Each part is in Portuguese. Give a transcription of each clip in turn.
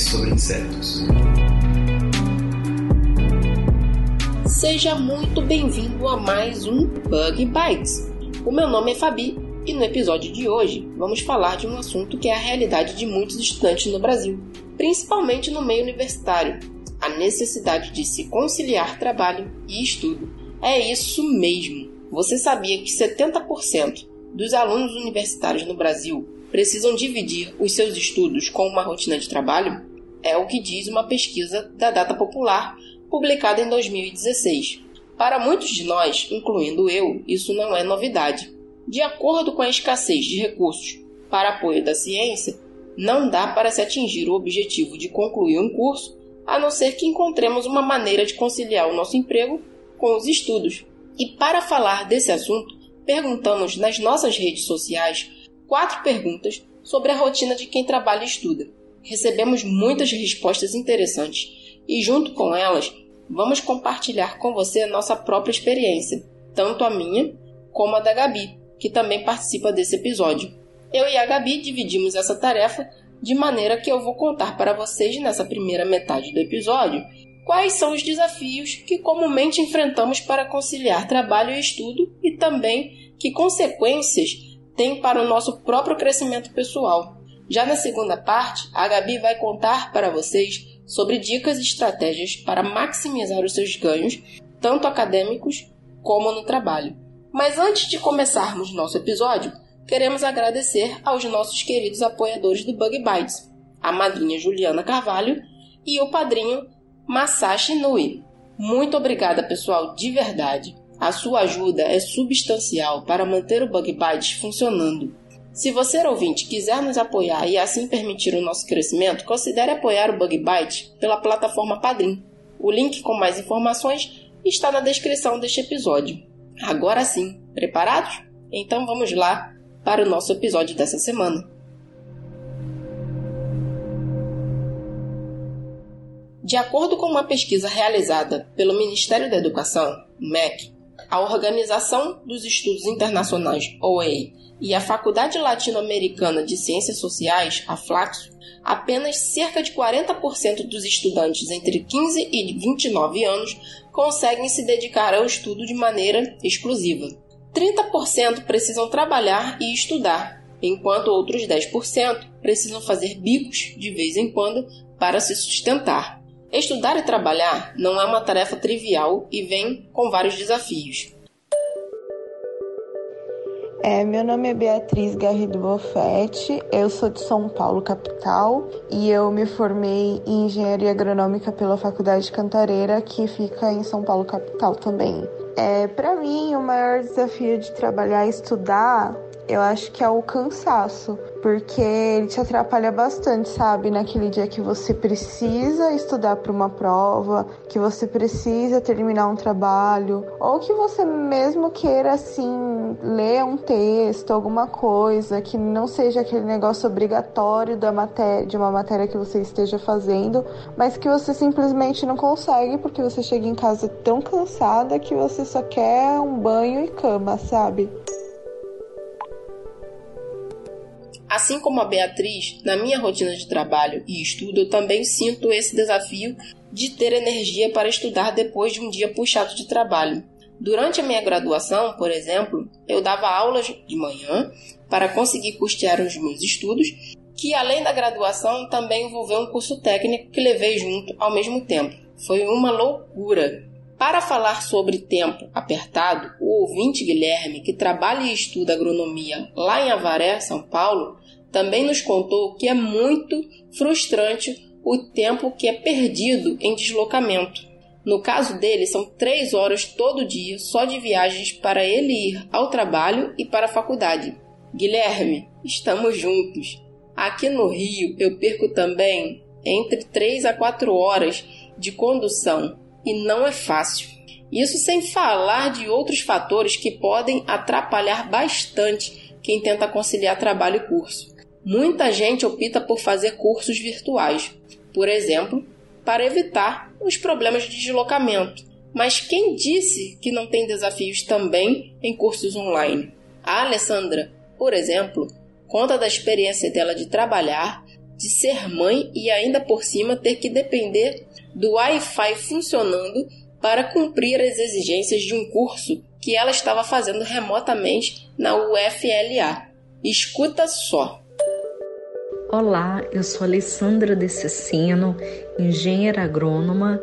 sobre insetos. Seja muito bem-vindo a mais um Bug Bites. O meu nome é Fabi e no episódio de hoje vamos falar de um assunto que é a realidade de muitos estudantes no Brasil, principalmente no meio universitário: a necessidade de se conciliar trabalho e estudo. É isso mesmo! Você sabia que 70% dos alunos universitários no Brasil precisam dividir os seus estudos com uma rotina de trabalho? É o que diz uma pesquisa da Data Popular publicada em 2016. Para muitos de nós, incluindo eu, isso não é novidade. De acordo com a escassez de recursos para apoio da ciência, não dá para se atingir o objetivo de concluir um curso a não ser que encontremos uma maneira de conciliar o nosso emprego com os estudos. E para falar desse assunto, perguntamos nas nossas redes sociais quatro perguntas sobre a rotina de quem trabalha e estuda. Recebemos muitas respostas interessantes e, junto com elas, vamos compartilhar com você a nossa própria experiência, tanto a minha como a da Gabi, que também participa desse episódio. Eu e a Gabi dividimos essa tarefa de maneira que eu vou contar para vocês nessa primeira metade do episódio quais são os desafios que comumente enfrentamos para conciliar trabalho e estudo e também que consequências tem para o nosso próprio crescimento pessoal. Já na segunda parte, a Gabi vai contar para vocês sobre dicas e estratégias para maximizar os seus ganhos, tanto acadêmicos como no trabalho. Mas antes de começarmos nosso episódio, queremos agradecer aos nossos queridos apoiadores do Bug Bites, a madrinha Juliana Carvalho e o padrinho Masashi Nui. Muito obrigada, pessoal, de verdade. A sua ajuda é substancial para manter o Bug Bites funcionando. Se você, ouvinte, quiser nos apoiar e assim permitir o nosso crescimento, considere apoiar o Bug Bite pela plataforma Padrim. O link com mais informações está na descrição deste episódio. Agora sim, preparados? Então vamos lá para o nosso episódio dessa semana. De acordo com uma pesquisa realizada pelo Ministério da Educação, MEC, a Organização dos Estudos Internacionais, OEI, e a Faculdade Latino-Americana de Ciências Sociais, a Flaxo, apenas cerca de 40% dos estudantes entre 15 e 29 anos conseguem se dedicar ao estudo de maneira exclusiva. 30% precisam trabalhar e estudar, enquanto outros 10% precisam fazer bicos de vez em quando para se sustentar. Estudar e trabalhar não é uma tarefa trivial e vem com vários desafios. É, meu nome é Beatriz Garrido Bofetti, eu sou de São Paulo, capital, e eu me formei em Engenharia Agronômica pela Faculdade Cantareira, que fica em São Paulo, capital também. É, para mim, o maior desafio de trabalhar e estudar, eu acho que é o cansaço, porque ele te atrapalha bastante, sabe? Naquele dia que você precisa estudar para uma prova, que você precisa terminar um trabalho, ou que você mesmo queira assim ler um texto, alguma coisa que não seja aquele negócio obrigatório da matéria, de uma matéria que você esteja fazendo, mas que você simplesmente não consegue porque você chega em casa tão cansada que você só quer um banho e cama, sabe? Assim como a Beatriz, na minha rotina de trabalho e estudo, eu também sinto esse desafio de ter energia para estudar depois de um dia puxado de trabalho. Durante a minha graduação, por exemplo, eu dava aulas de manhã para conseguir custear os meus estudos, que além da graduação também envolveu um curso técnico que levei junto ao mesmo tempo. Foi uma loucura. Para falar sobre tempo apertado, o ouvinte Guilherme, que trabalha e estuda agronomia lá em Avaré, São Paulo, também nos contou que é muito frustrante o tempo que é perdido em deslocamento. No caso dele, são três horas todo dia só de viagens para ele ir ao trabalho e para a faculdade. Guilherme, estamos juntos. Aqui no Rio eu perco também entre 3 a 4 horas de condução e não é fácil. Isso sem falar de outros fatores que podem atrapalhar bastante quem tenta conciliar trabalho e curso. Muita gente opta por fazer cursos virtuais, por exemplo, para evitar os problemas de deslocamento. Mas quem disse que não tem desafios também em cursos online? A Alessandra, por exemplo, conta da experiência dela de trabalhar, de ser mãe e ainda por cima ter que depender do Wi-Fi funcionando para cumprir as exigências de um curso que ela estava fazendo remotamente na UFLA. Escuta só. Olá, eu sou Alessandra Decessino, engenheira agrônoma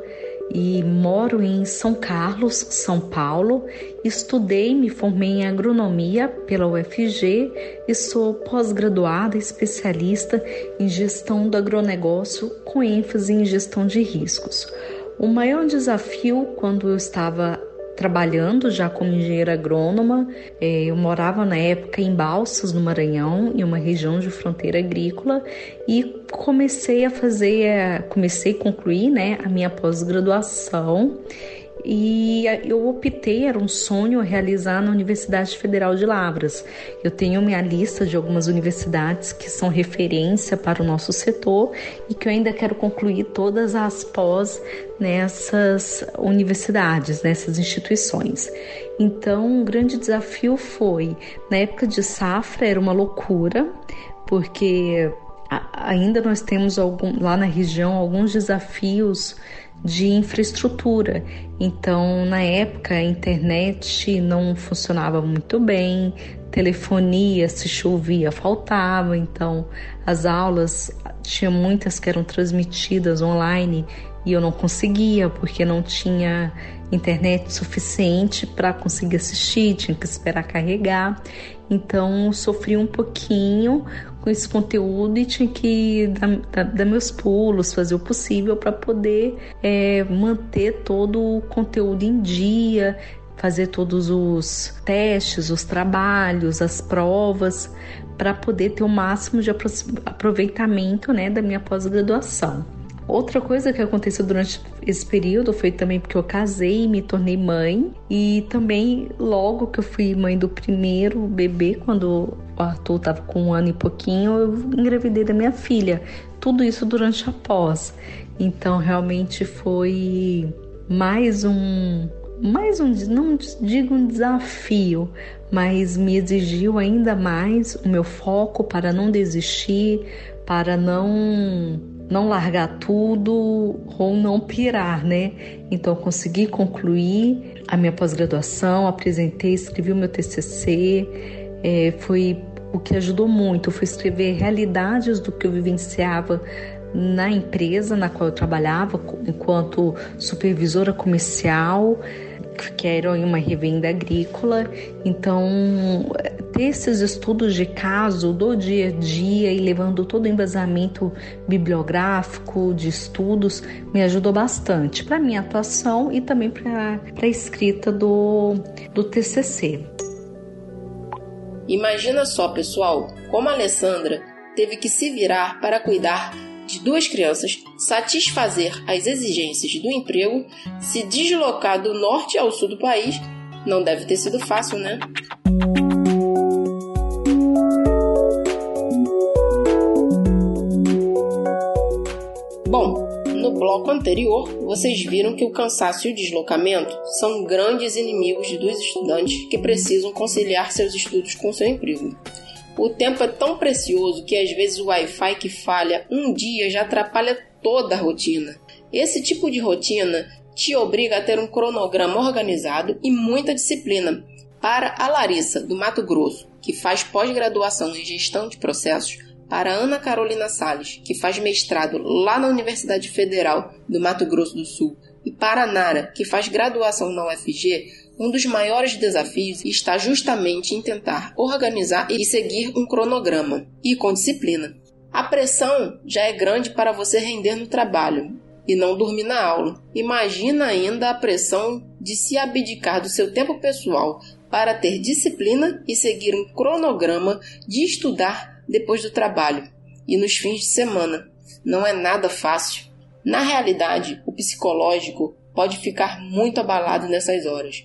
e moro em São Carlos, São Paulo. Estudei, me formei em agronomia pela UFG e sou pós-graduada especialista em gestão do agronegócio com ênfase em gestão de riscos. O maior desafio quando eu estava trabalhando já como engenheira agrônoma. É, eu morava na época em Balsas, no Maranhão, em uma região de fronteira agrícola, e comecei a fazer, é, comecei a concluir né, a minha pós-graduação e eu optei, era um sonho realizar na Universidade Federal de Lavras. Eu tenho minha lista de algumas universidades que são referência para o nosso setor e que eu ainda quero concluir todas as pós nessas universidades, nessas instituições. Então, um grande desafio foi, na época de safra, era uma loucura, porque ainda nós temos algum, lá na região alguns desafios de infraestrutura. Então, na época, a internet não funcionava muito bem, telefonia, se chovia, faltava. Então, as aulas tinha muitas que eram transmitidas online e eu não conseguia porque não tinha internet suficiente para conseguir assistir, tinha que esperar carregar. Então, sofri um pouquinho com esse conteúdo e tinha que dar, dar, meus pulos, fazer o possível para poder é, manter todo o conteúdo em dia, fazer todos os testes, os trabalhos, as provas, para poder ter o máximo de aproveitamento né, da minha pós-graduação. Outra coisa que aconteceu durante esse período foi também porque eu casei e me tornei mãe. E também, logo que eu fui mãe do primeiro bebê, quando o Arthur estava com um ano e pouquinho, eu engravidei da minha filha. Tudo isso durante a pós. Então, realmente foi mais um. Mais um, não digo um desafio, mas me exigiu ainda mais o meu foco para não desistir, para não não largar tudo ou não pirar, né? Então consegui concluir a minha pós-graduação, apresentei, escrevi o meu TCC, é, foi o que ajudou muito, foi escrever realidades do que eu vivenciava na empresa na qual eu trabalhava enquanto supervisora comercial que era uma revenda agrícola. Então, esses estudos de caso do dia a dia e levando todo o embasamento bibliográfico de estudos me ajudou bastante para minha atuação e também para a escrita do, do TCC. Imagina só, pessoal, como a Alessandra teve que se virar para cuidar de duas crianças, satisfazer as exigências do emprego, se deslocar do norte ao sul do país, não deve ter sido fácil, né? Bloco anterior, vocês viram que o cansaço e o deslocamento são grandes inimigos dos estudantes que precisam conciliar seus estudos com seu emprego. O tempo é tão precioso que às vezes o Wi-Fi que falha um dia já atrapalha toda a rotina. Esse tipo de rotina te obriga a ter um cronograma organizado e muita disciplina. Para a Larissa, do Mato Grosso, que faz pós-graduação em gestão de processos, para Ana Carolina Sales, que faz mestrado lá na Universidade Federal do Mato Grosso do Sul, e para Nara, que faz graduação na UFG, um dos maiores desafios está justamente em tentar organizar e seguir um cronograma, e com disciplina. A pressão já é grande para você render no trabalho e não dormir na aula. Imagina ainda a pressão de se abdicar do seu tempo pessoal para ter disciplina e seguir um cronograma de estudar depois do trabalho. e nos fins de semana. Não é nada fácil. Na realidade, o psicológico pode ficar muito abalado nessas horas.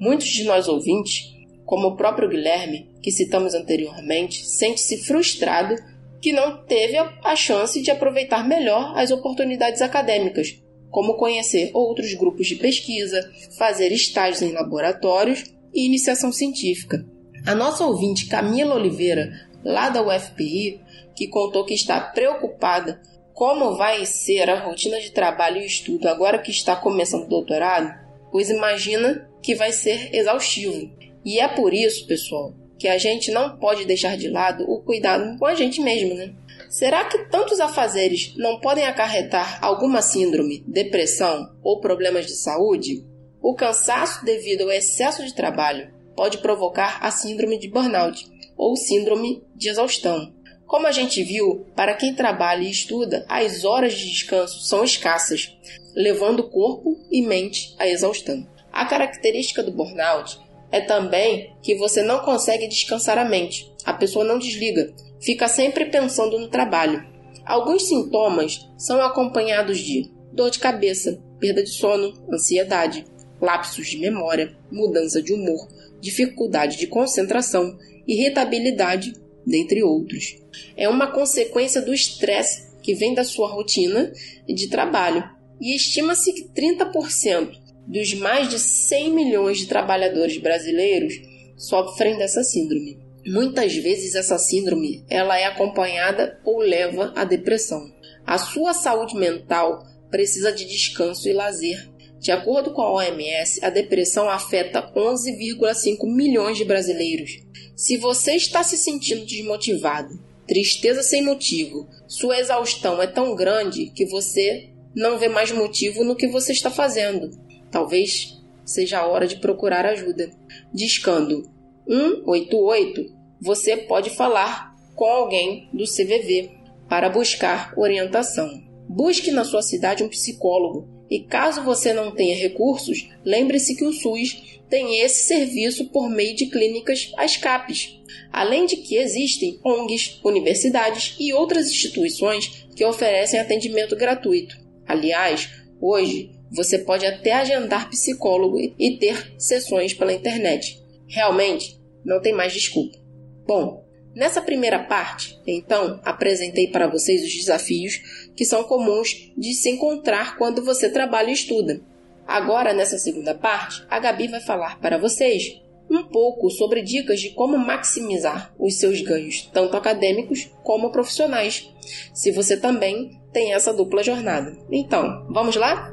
Muitos de nós ouvintes, como o próprio Guilherme, que citamos anteriormente, sente-se frustrado que não teve a chance de aproveitar melhor as oportunidades acadêmicas, como conhecer outros grupos de pesquisa, fazer estágios em laboratórios e iniciação científica. A nossa ouvinte Camila Oliveira, lá da UFPI, que contou que está preocupada como vai ser a rotina de trabalho e estudo agora que está começando o doutorado, pois imagina que vai ser exaustivo. E é por isso, pessoal, que a gente não pode deixar de lado o cuidado com a gente mesmo, né? Será que tantos afazeres não podem acarretar alguma síndrome, depressão ou problemas de saúde? O cansaço devido ao excesso de trabalho pode provocar a síndrome de burnout ou síndrome de exaustão. Como a gente viu, para quem trabalha e estuda, as horas de descanso são escassas, levando corpo e mente à exaustão. A característica do burnout é também que você não consegue descansar a mente. A pessoa não desliga, fica sempre pensando no trabalho. Alguns sintomas são acompanhados de dor de cabeça, perda de sono, ansiedade, lapsos de memória, mudança de humor, dificuldade de concentração, irritabilidade, dentre outros. É uma consequência do estresse que vem da sua rotina de trabalho, e estima-se que 30% dos mais de 100 milhões de trabalhadores brasileiros sofrem dessa síndrome. Muitas vezes essa síndrome ela é acompanhada ou leva à depressão. A sua saúde mental precisa de descanso e lazer. De acordo com a OMS, a depressão afeta 11,5 milhões de brasileiros. Se você está se sentindo desmotivado, tristeza sem motivo, sua exaustão é tão grande que você não vê mais motivo no que você está fazendo. Talvez seja a hora de procurar ajuda. Discando 188, você pode falar com alguém do CVV para buscar orientação. Busque na sua cidade um psicólogo e caso você não tenha recursos, lembre-se que o SUS tem esse serviço por meio de clínicas ASCAPs, além de que existem ONGs, universidades e outras instituições que oferecem atendimento gratuito. Aliás, hoje você pode até agendar psicólogo e ter sessões pela internet. Realmente, não tem mais desculpa. Bom, nessa primeira parte, então, apresentei para vocês os desafios que são comuns de se encontrar quando você trabalha e estuda. Agora, nessa segunda parte, a Gabi vai falar para vocês um pouco sobre dicas de como maximizar os seus ganhos, tanto acadêmicos como profissionais, se você também tem essa dupla jornada. Então, vamos lá?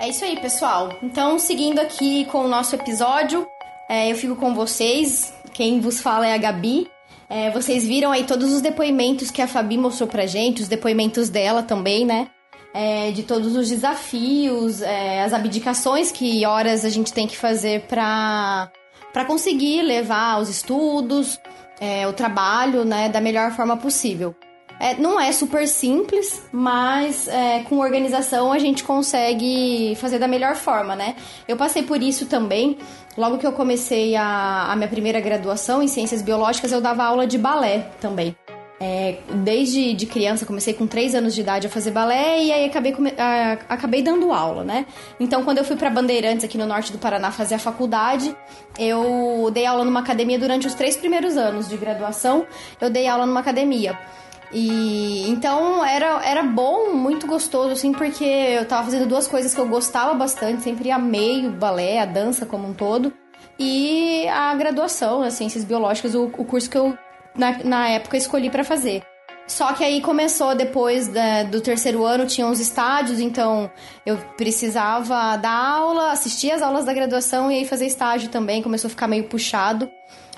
É isso aí, pessoal. Então, seguindo aqui com o nosso episódio, é, eu fico com vocês. Quem vos fala é a Gabi. É, vocês viram aí todos os depoimentos que a Fabi mostrou pra gente, os depoimentos dela também, né? É, de todos os desafios, é, as abdicações que horas a gente tem que fazer pra, pra conseguir levar os estudos, é, o trabalho, né, da melhor forma possível. É, não é super simples, mas é, com organização a gente consegue fazer da melhor forma, né? Eu passei por isso também. Logo que eu comecei a, a minha primeira graduação em ciências biológicas, eu dava aula de balé também. É, desde de criança, comecei com 3 anos de idade a fazer balé e aí acabei, a, acabei dando aula, né? Então, quando eu fui para Bandeirantes, aqui no norte do Paraná, fazer a faculdade, eu dei aula numa academia durante os três primeiros anos de graduação. Eu dei aula numa academia. E então era, era bom, muito gostoso, assim, porque eu tava fazendo duas coisas que eu gostava bastante, sempre amei o balé, a dança como um todo, e a graduação, as ciências biológicas, o, o curso que eu na, na época escolhi para fazer. Só que aí começou depois da, do terceiro ano, tinha uns estádios, então eu precisava dar aula, assistir as aulas da graduação e aí fazer estágio também, começou a ficar meio puxado.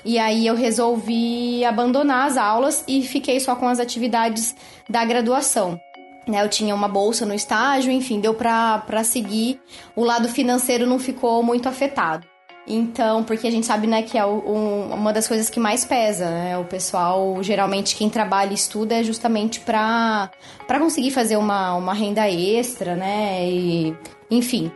E aí eu resolvi abandonar as aulas e fiquei só com as atividades da graduação. Né, eu tinha uma bolsa no estágio, enfim, deu para seguir. O lado financeiro não ficou muito afetado. Então, porque a gente sabe, né, que é um, uma das coisas que mais pesa, né? O pessoal, geralmente, quem trabalha e estuda é justamente para conseguir fazer uma, uma renda extra, né? E, enfim.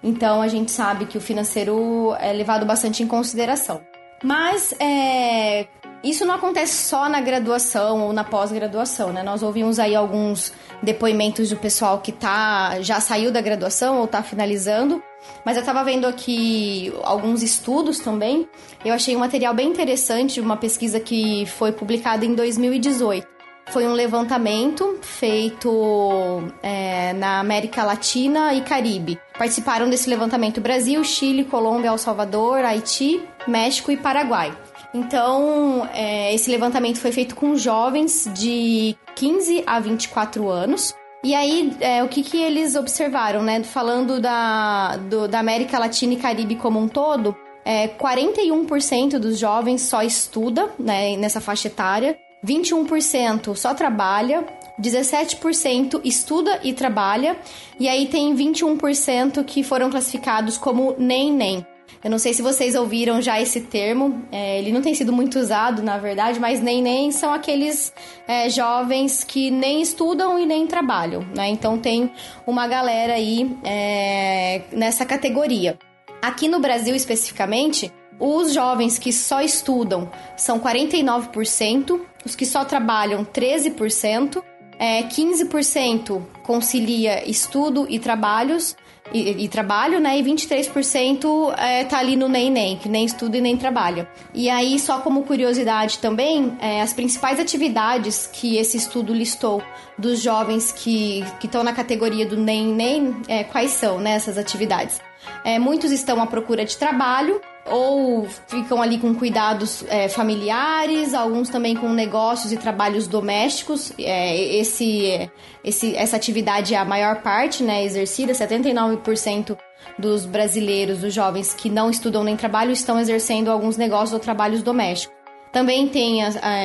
Então a gente sabe que o financeiro é levado bastante em consideração. Mas é, isso não acontece só na graduação ou na pós-graduação, né? Nós ouvimos aí alguns depoimentos do pessoal que tá, já saiu da graduação ou está finalizando. Mas eu estava vendo aqui alguns estudos também. Eu achei um material bem interessante, uma pesquisa que foi publicada em 2018. Foi um levantamento feito é, na América Latina e Caribe. Participaram desse levantamento Brasil, Chile, Colômbia, El Salvador, Haiti, México e Paraguai. Então, é, esse levantamento foi feito com jovens de 15 a 24 anos. E aí, é, o que, que eles observaram, né? Falando da, do, da América Latina e Caribe como um todo, é, 41% dos jovens só estuda né, nessa faixa etária, 21% só trabalha, 17% estuda e trabalha, e aí tem 21% que foram classificados como nem nem. Eu não sei se vocês ouviram já esse termo, é, ele não tem sido muito usado, na verdade, mas nem nem são aqueles é, jovens que nem estudam e nem trabalham, né? Então tem uma galera aí é, nessa categoria. Aqui no Brasil especificamente, os jovens que só estudam são 49%, os que só trabalham 13%, é, 15% concilia estudo e trabalhos e, e, trabalho, né? E 23% é, tá ali no nem nem, que nem estuda e nem trabalha. E aí, só como curiosidade também, é, as principais atividades que esse estudo listou dos jovens que estão na categoria do nem nem, é, quais são né, essas atividades? É, muitos estão à procura de trabalho, ou ficam ali com cuidados é, familiares, alguns também com negócios e trabalhos domésticos. É, esse, esse, essa atividade é a maior parte né, exercida, 79% dos brasileiros, dos jovens que não estudam nem trabalham, estão exercendo alguns negócios ou trabalhos domésticos. Também tem,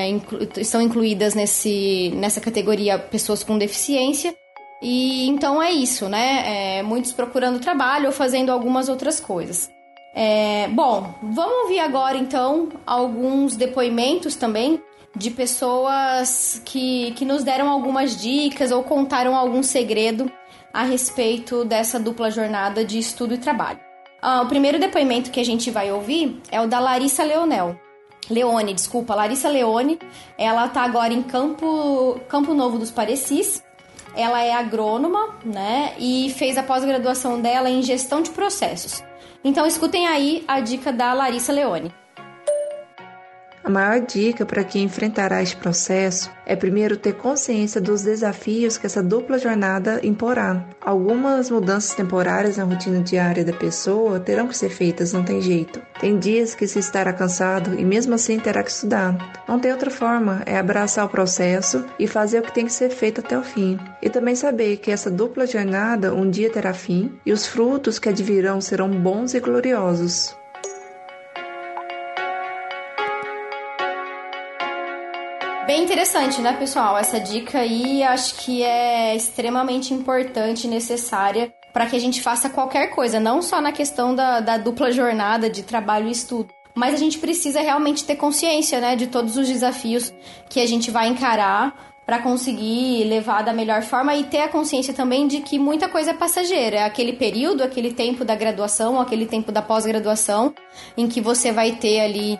inclu, estão incluídas nesse, nessa categoria pessoas com deficiência. E então é isso, né? É, muitos procurando trabalho ou fazendo algumas outras coisas. É, bom, vamos ouvir agora então alguns depoimentos também de pessoas que, que nos deram algumas dicas ou contaram algum segredo a respeito dessa dupla jornada de estudo e trabalho. Ah, o primeiro depoimento que a gente vai ouvir é o da Larissa Leonel. Leone, desculpa, Larissa Leone. Ela está agora em Campo, Campo Novo dos Parecis. Ela é agrônoma, né? E fez a pós-graduação dela em gestão de processos. Então escutem aí a dica da Larissa Leone. A maior dica para quem enfrentará este processo é primeiro ter consciência dos desafios que essa dupla jornada imporá. Algumas mudanças temporárias na rotina diária da pessoa terão que ser feitas, não tem jeito. Tem dias que se estará cansado e mesmo assim terá que estudar. Não tem outra forma, é abraçar o processo e fazer o que tem que ser feito até o fim. E também saber que essa dupla jornada um dia terá fim e os frutos que advirão serão bons e gloriosos. Bem interessante, né, pessoal? Essa dica aí acho que é extremamente importante e necessária para que a gente faça qualquer coisa, não só na questão da, da dupla jornada de trabalho e estudo. Mas a gente precisa realmente ter consciência, né, de todos os desafios que a gente vai encarar para conseguir levar da melhor forma e ter a consciência também de que muita coisa é passageira. É aquele período, aquele tempo da graduação, aquele tempo da pós-graduação, em que você vai ter ali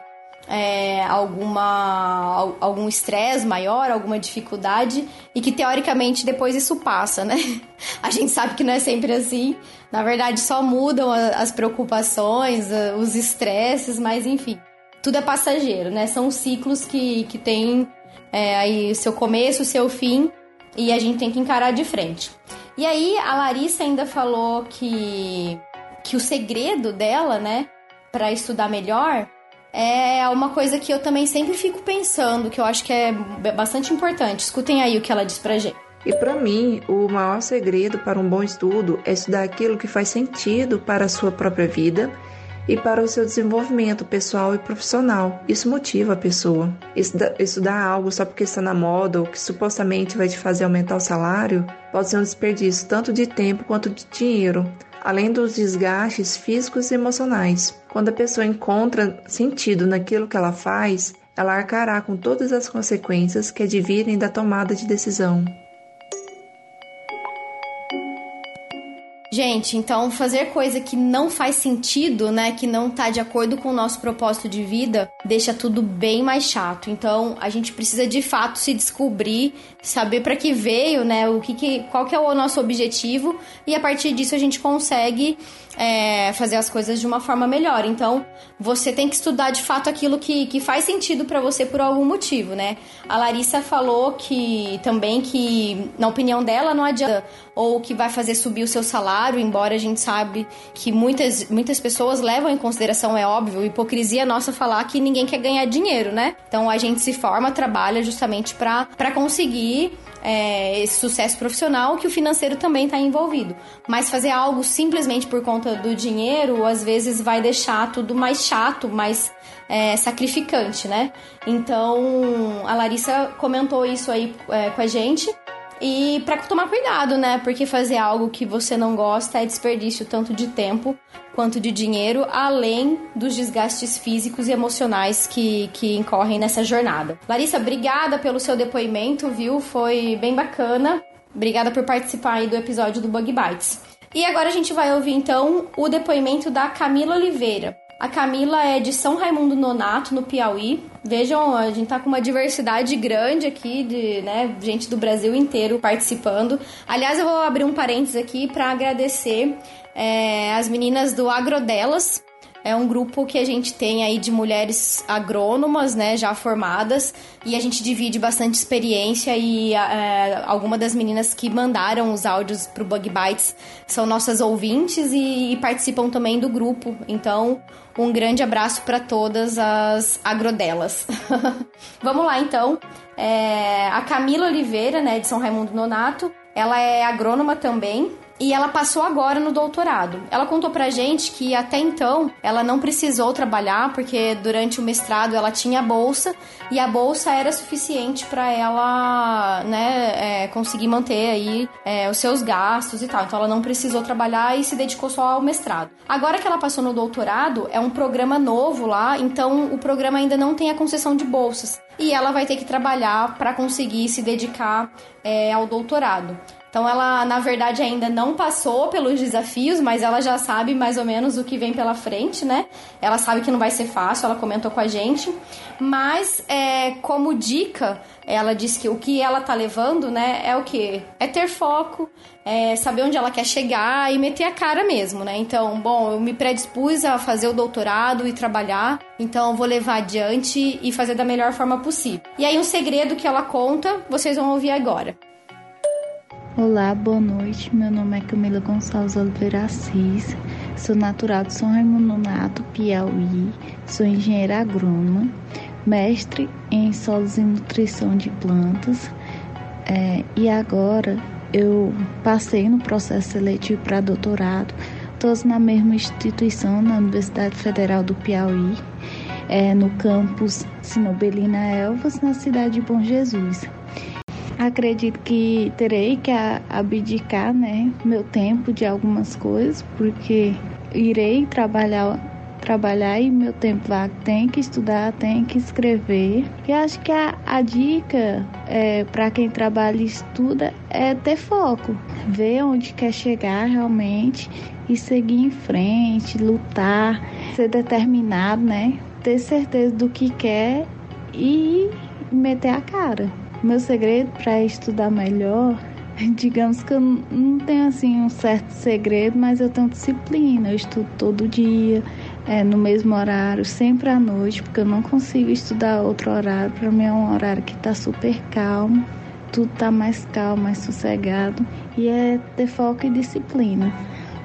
é, alguma algum estresse maior, alguma dificuldade e que teoricamente depois isso passa, né? A gente sabe que não é sempre assim. Na verdade, só mudam as preocupações, os estresses, mas enfim, tudo é passageiro, né? São ciclos que, que tem é, aí seu começo, seu fim e a gente tem que encarar de frente. E aí a Larissa ainda falou que que o segredo dela, né, para estudar melhor é uma coisa que eu também sempre fico pensando, que eu acho que é bastante importante. Escutem aí o que ela diz pra gente. E para mim, o maior segredo para um bom estudo é estudar aquilo que faz sentido para a sua própria vida e para o seu desenvolvimento pessoal e profissional. Isso motiva a pessoa. Estudar algo só porque está na moda ou que supostamente vai te fazer aumentar o salário pode ser um desperdício tanto de tempo quanto de dinheiro além dos desgastes físicos e emocionais. Quando a pessoa encontra sentido naquilo que ela faz, ela arcará com todas as consequências que advirem da tomada de decisão. Gente, então fazer coisa que não faz sentido, né, que não tá de acordo com o nosso propósito de vida, deixa tudo bem mais chato. Então, a gente precisa de fato se descobrir, saber para que veio, né, o que, que qual que é o nosso objetivo e a partir disso a gente consegue é, fazer as coisas de uma forma melhor. Então, você tem que estudar de fato aquilo que, que faz sentido para você por algum motivo, né? A Larissa falou que também que, na opinião dela, não adianta ou que vai fazer subir o seu salário, embora a gente sabe que muitas, muitas pessoas levam em consideração, é óbvio, hipocrisia nossa falar que ninguém quer ganhar dinheiro, né? Então a gente se forma, trabalha justamente para conseguir é, esse sucesso profissional que o financeiro também está envolvido. Mas fazer algo simplesmente por conta do dinheiro, às vezes vai deixar tudo mais chato, mais é, sacrificante, né? Então a Larissa comentou isso aí é, com a gente. E para tomar cuidado, né? Porque fazer algo que você não gosta é desperdício tanto de tempo quanto de dinheiro, além dos desgastes físicos e emocionais que, que incorrem nessa jornada. Larissa, obrigada pelo seu depoimento, viu? Foi bem bacana. Obrigada por participar aí do episódio do Bug Bites. E agora a gente vai ouvir então o depoimento da Camila Oliveira. A Camila é de São Raimundo Nonato, no Piauí. Vejam, a gente tá com uma diversidade grande aqui de, né, gente do Brasil inteiro participando. Aliás, eu vou abrir um parênteses aqui para agradecer é, as meninas do Agrodelas, é um grupo que a gente tem aí de mulheres agrônomas, né, já formadas, e a gente divide bastante experiência e é, alguma das meninas que mandaram os áudios pro Bug Bites são nossas ouvintes e, e participam também do grupo. Então, um grande abraço para todas as agrodelas. Vamos lá, então. É, a Camila Oliveira, né, de São Raimundo Nonato, ela é agrônoma também, e ela passou agora no doutorado. Ela contou pra gente que até então ela não precisou trabalhar porque durante o mestrado ela tinha bolsa e a bolsa era suficiente para ela, né, é, conseguir manter aí é, os seus gastos e tal. Então ela não precisou trabalhar e se dedicou só ao mestrado. Agora que ela passou no doutorado, é um programa novo lá, então o programa ainda não tem a concessão de bolsas e ela vai ter que trabalhar para conseguir se dedicar é, ao doutorado. Então ela, na verdade, ainda não passou pelos desafios, mas ela já sabe mais ou menos o que vem pela frente, né? Ela sabe que não vai ser fácil, ela comentou com a gente. Mas é, como dica, ela disse que o que ela tá levando, né, é o que? É ter foco, é saber onde ela quer chegar e meter a cara mesmo, né? Então, bom, eu me predispus a fazer o doutorado e trabalhar, então eu vou levar adiante e fazer da melhor forma possível. E aí um segredo que ela conta, vocês vão ouvir agora. Olá, boa noite. Meu nome é Camila Gonçalves Oliveira Assis. Sou natural de São Raimundo Nato, Piauí. Sou engenheira agrônoma, mestre em solos e nutrição de plantas. É, e agora eu passei no processo seletivo para doutorado, todos na mesma instituição, na Universidade Federal do Piauí, é, no campus Sinobelina Elvas, na cidade de Bom Jesus. Acredito que terei que abdicar, né, meu tempo de algumas coisas, porque irei trabalhar trabalhar e meu tempo vago tem que estudar, tem que escrever. E acho que a, a dica é, para quem trabalha e estuda é ter foco, ver onde quer chegar realmente e seguir em frente, lutar, ser determinado, né? Ter certeza do que quer e meter a cara. Meu segredo para estudar melhor, digamos que eu não tenho assim um certo segredo, mas eu tenho disciplina. Eu estudo todo dia, é, no mesmo horário, sempre à noite, porque eu não consigo estudar outro horário. Para mim é um horário que está super calmo, tudo está mais calmo, mais sossegado e é ter foco e disciplina.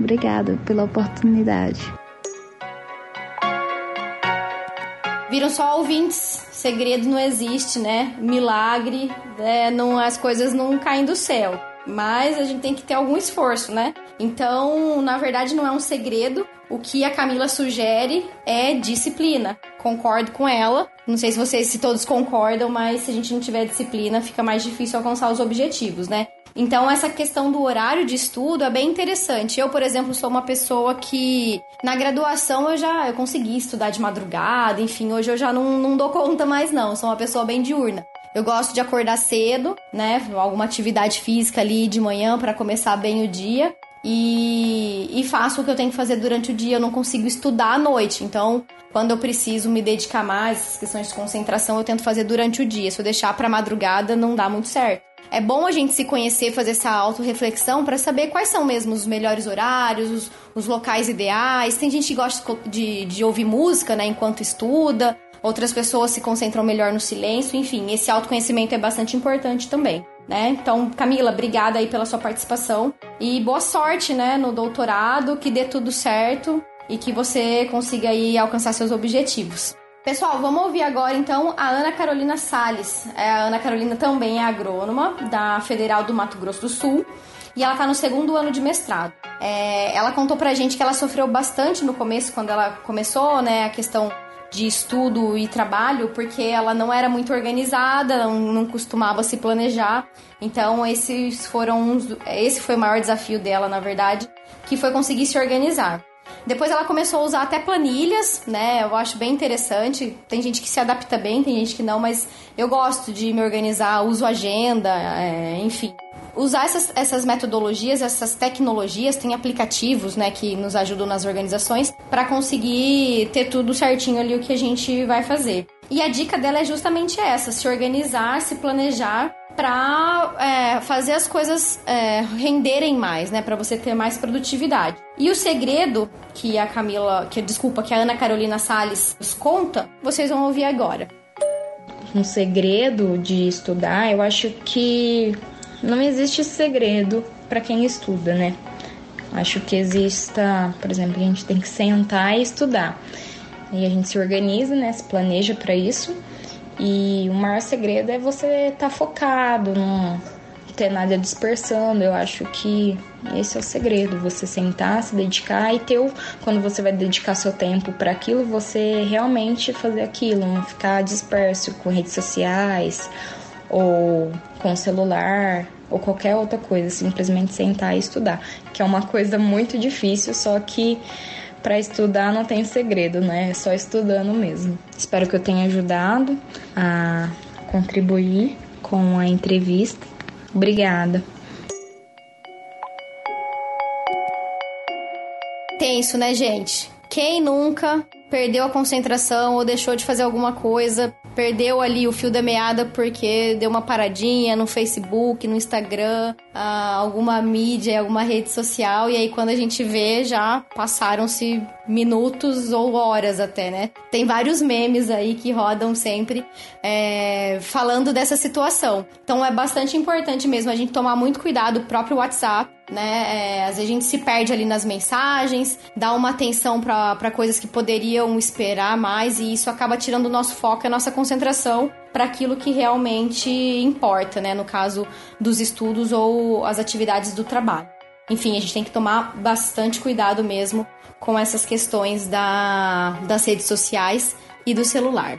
Obrigada pela oportunidade. Viram só ouvintes segredo não existe, né? Milagre, né? não, as coisas não caem do céu. Mas a gente tem que ter algum esforço, né? Então, na verdade, não é um segredo. O que a Camila sugere é disciplina. Concordo com ela. Não sei se vocês se todos concordam, mas se a gente não tiver disciplina, fica mais difícil alcançar os objetivos, né? Então, essa questão do horário de estudo é bem interessante. Eu, por exemplo, sou uma pessoa que na graduação eu já eu consegui estudar de madrugada, enfim, hoje eu já não, não dou conta mais, não. Eu sou uma pessoa bem diurna. Eu gosto de acordar cedo, né? Alguma atividade física ali de manhã para começar bem o dia. e, e faço o que eu tenho que fazer durante o dia. Eu não consigo estudar à noite, então quando eu preciso me dedicar mais às questões de concentração, eu tento fazer durante o dia. Se eu deixar para madrugada, não dá muito certo. É bom a gente se conhecer, fazer essa autorreflexão para saber quais são mesmo os melhores horários, os, os, locais ideais. Tem gente que gosta de, de ouvir música, né, enquanto estuda. Outras pessoas se concentram melhor no silêncio. Enfim, esse autoconhecimento é bastante importante também né? Então, Camila, obrigada aí pela sua participação e boa sorte, né, no doutorado, que dê tudo certo e que você consiga aí alcançar seus objetivos. Pessoal, vamos ouvir agora então a Ana Carolina Sales. É, a Ana Carolina também é agrônoma da Federal do Mato Grosso do Sul e ela está no segundo ano de mestrado. É, ela contou pra gente que ela sofreu bastante no começo, quando ela começou, né, a questão de estudo e trabalho, porque ela não era muito organizada, não, não costumava se planejar. Então, esses foram uns, esse foi o maior desafio dela, na verdade, que foi conseguir se organizar. Depois ela começou a usar até planilhas, né? Eu acho bem interessante. Tem gente que se adapta bem, tem gente que não, mas eu gosto de me organizar, uso agenda, é, enfim usar essas, essas metodologias, essas tecnologias, tem aplicativos, né, que nos ajudam nas organizações para conseguir ter tudo certinho ali o que a gente vai fazer. E a dica dela é justamente essa: se organizar, se planejar para é, fazer as coisas é, renderem mais, né, para você ter mais produtividade. E o segredo que a Camila, que desculpa, que a Ana Carolina Sales nos conta, vocês vão ouvir agora. Um segredo de estudar, eu acho que não existe segredo para quem estuda, né? Acho que exista, por exemplo, a gente tem que sentar e estudar. E a gente se organiza, né? Se planeja para isso. E o maior segredo é você estar tá focado, não ter nada dispersando. Eu acho que esse é o segredo, você sentar, se dedicar e ter quando você vai dedicar seu tempo para aquilo, você realmente fazer aquilo, não ficar disperso com redes sociais ou com celular ou qualquer outra coisa, simplesmente sentar e estudar, que é uma coisa muito difícil, só que para estudar não tem segredo, né? É só estudando mesmo. Espero que eu tenha ajudado a contribuir com a entrevista. Obrigada. Tenso, né, gente? Quem nunca perdeu a concentração ou deixou de fazer alguma coisa perdeu ali o fio da meada porque deu uma paradinha no Facebook, no Instagram, ah, alguma mídia, alguma rede social, e aí quando a gente vê, já passaram-se minutos ou horas até, né? Tem vários memes aí que rodam sempre é, falando dessa situação. Então é bastante importante mesmo a gente tomar muito cuidado, o próprio WhatsApp né? É, às vezes a gente se perde ali nas mensagens, dá uma atenção para coisas que poderiam esperar mais e isso acaba tirando o nosso foco a nossa concentração para aquilo que realmente importa, né? No caso dos estudos ou as atividades do trabalho. Enfim, a gente tem que tomar bastante cuidado mesmo com essas questões da, das redes sociais e do celular.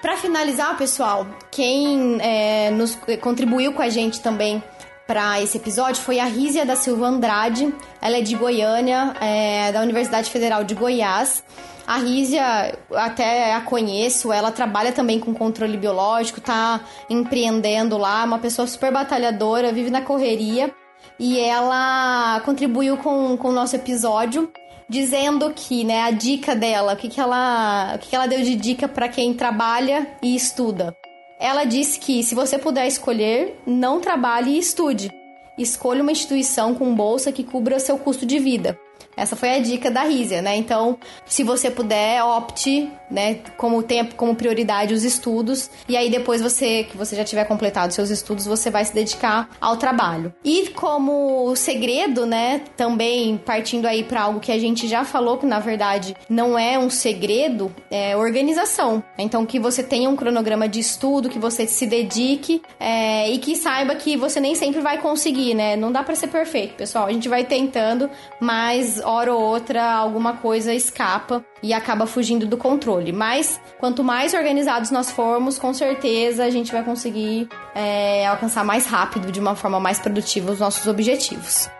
Para finalizar, pessoal, quem é, nos contribuiu com a gente também para esse episódio foi a Rízia da Silva Andrade. Ela é de Goiânia, é, da Universidade Federal de Goiás. A Rízia, até a conheço, ela trabalha também com controle biológico, tá empreendendo lá, uma pessoa super batalhadora, vive na correria. E ela contribuiu com, com o nosso episódio, dizendo que, né, a dica dela, o que, que, ela, o que, que ela deu de dica para quem trabalha e estuda. Ela disse que se você puder escolher, não trabalhe e estude. Escolha uma instituição com bolsa que cubra seu custo de vida. Essa foi a dica da Rízia, né? Então, se você puder, opte, né, como tempo, como prioridade os estudos, e aí depois você, que você já tiver completado seus estudos, você vai se dedicar ao trabalho. E como segredo, né, também partindo aí para algo que a gente já falou que na verdade não é um segredo, é organização. Então, que você tenha um cronograma de estudo, que você se dedique é, e que saiba que você nem sempre vai conseguir, né? Não dá para ser perfeito, pessoal. A gente vai tentando, mas hora ou outra alguma coisa escapa e acaba fugindo do controle. Mas quanto mais organizados nós formos, com certeza a gente vai conseguir é, alcançar mais rápido, de uma forma mais produtiva, os nossos objetivos.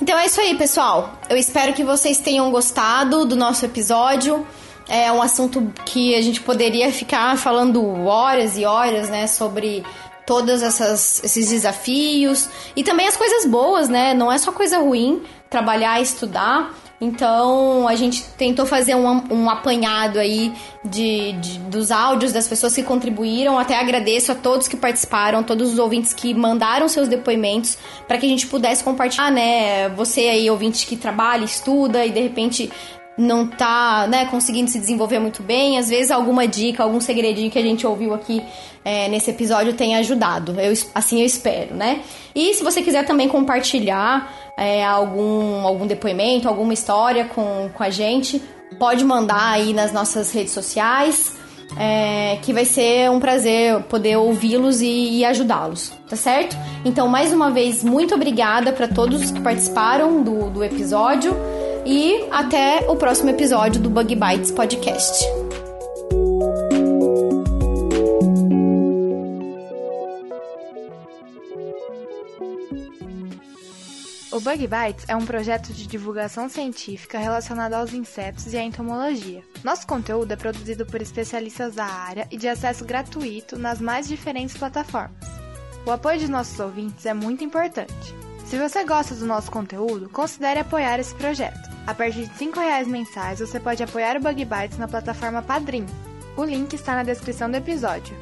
Então é isso aí, pessoal. Eu espero que vocês tenham gostado do nosso episódio. É um assunto que a gente poderia ficar falando horas e horas, né, sobre todos esses desafios e também as coisas boas, né? Não é só coisa ruim trabalhar estudar. Então a gente tentou fazer um, um apanhado aí de, de, dos áudios das pessoas que contribuíram. Até agradeço a todos que participaram, todos os ouvintes que mandaram seus depoimentos para que a gente pudesse compartilhar, né? Você aí, ouvinte que trabalha, estuda e de repente não tá, né, conseguindo se desenvolver muito bem. Às vezes alguma dica, algum segredinho que a gente ouviu aqui é, nesse episódio tem ajudado. Eu, assim eu espero, né? E se você quiser também compartilhar é, algum, algum depoimento, alguma história com, com a gente, pode mandar aí nas nossas redes sociais. É, que vai ser um prazer poder ouvi-los e, e ajudá-los, tá certo? Então, mais uma vez, muito obrigada para todos que participaram do, do episódio e até o próximo episódio do Bug Bites Podcast. O Bug Bites é um projeto de divulgação científica relacionado aos insetos e à entomologia. Nosso conteúdo é produzido por especialistas da área e de acesso gratuito nas mais diferentes plataformas. O apoio de nossos ouvintes é muito importante. Se você gosta do nosso conteúdo, considere apoiar esse projeto. A partir de R$ reais mensais, você pode apoiar o Bug Bites na plataforma Padrim. O link está na descrição do episódio.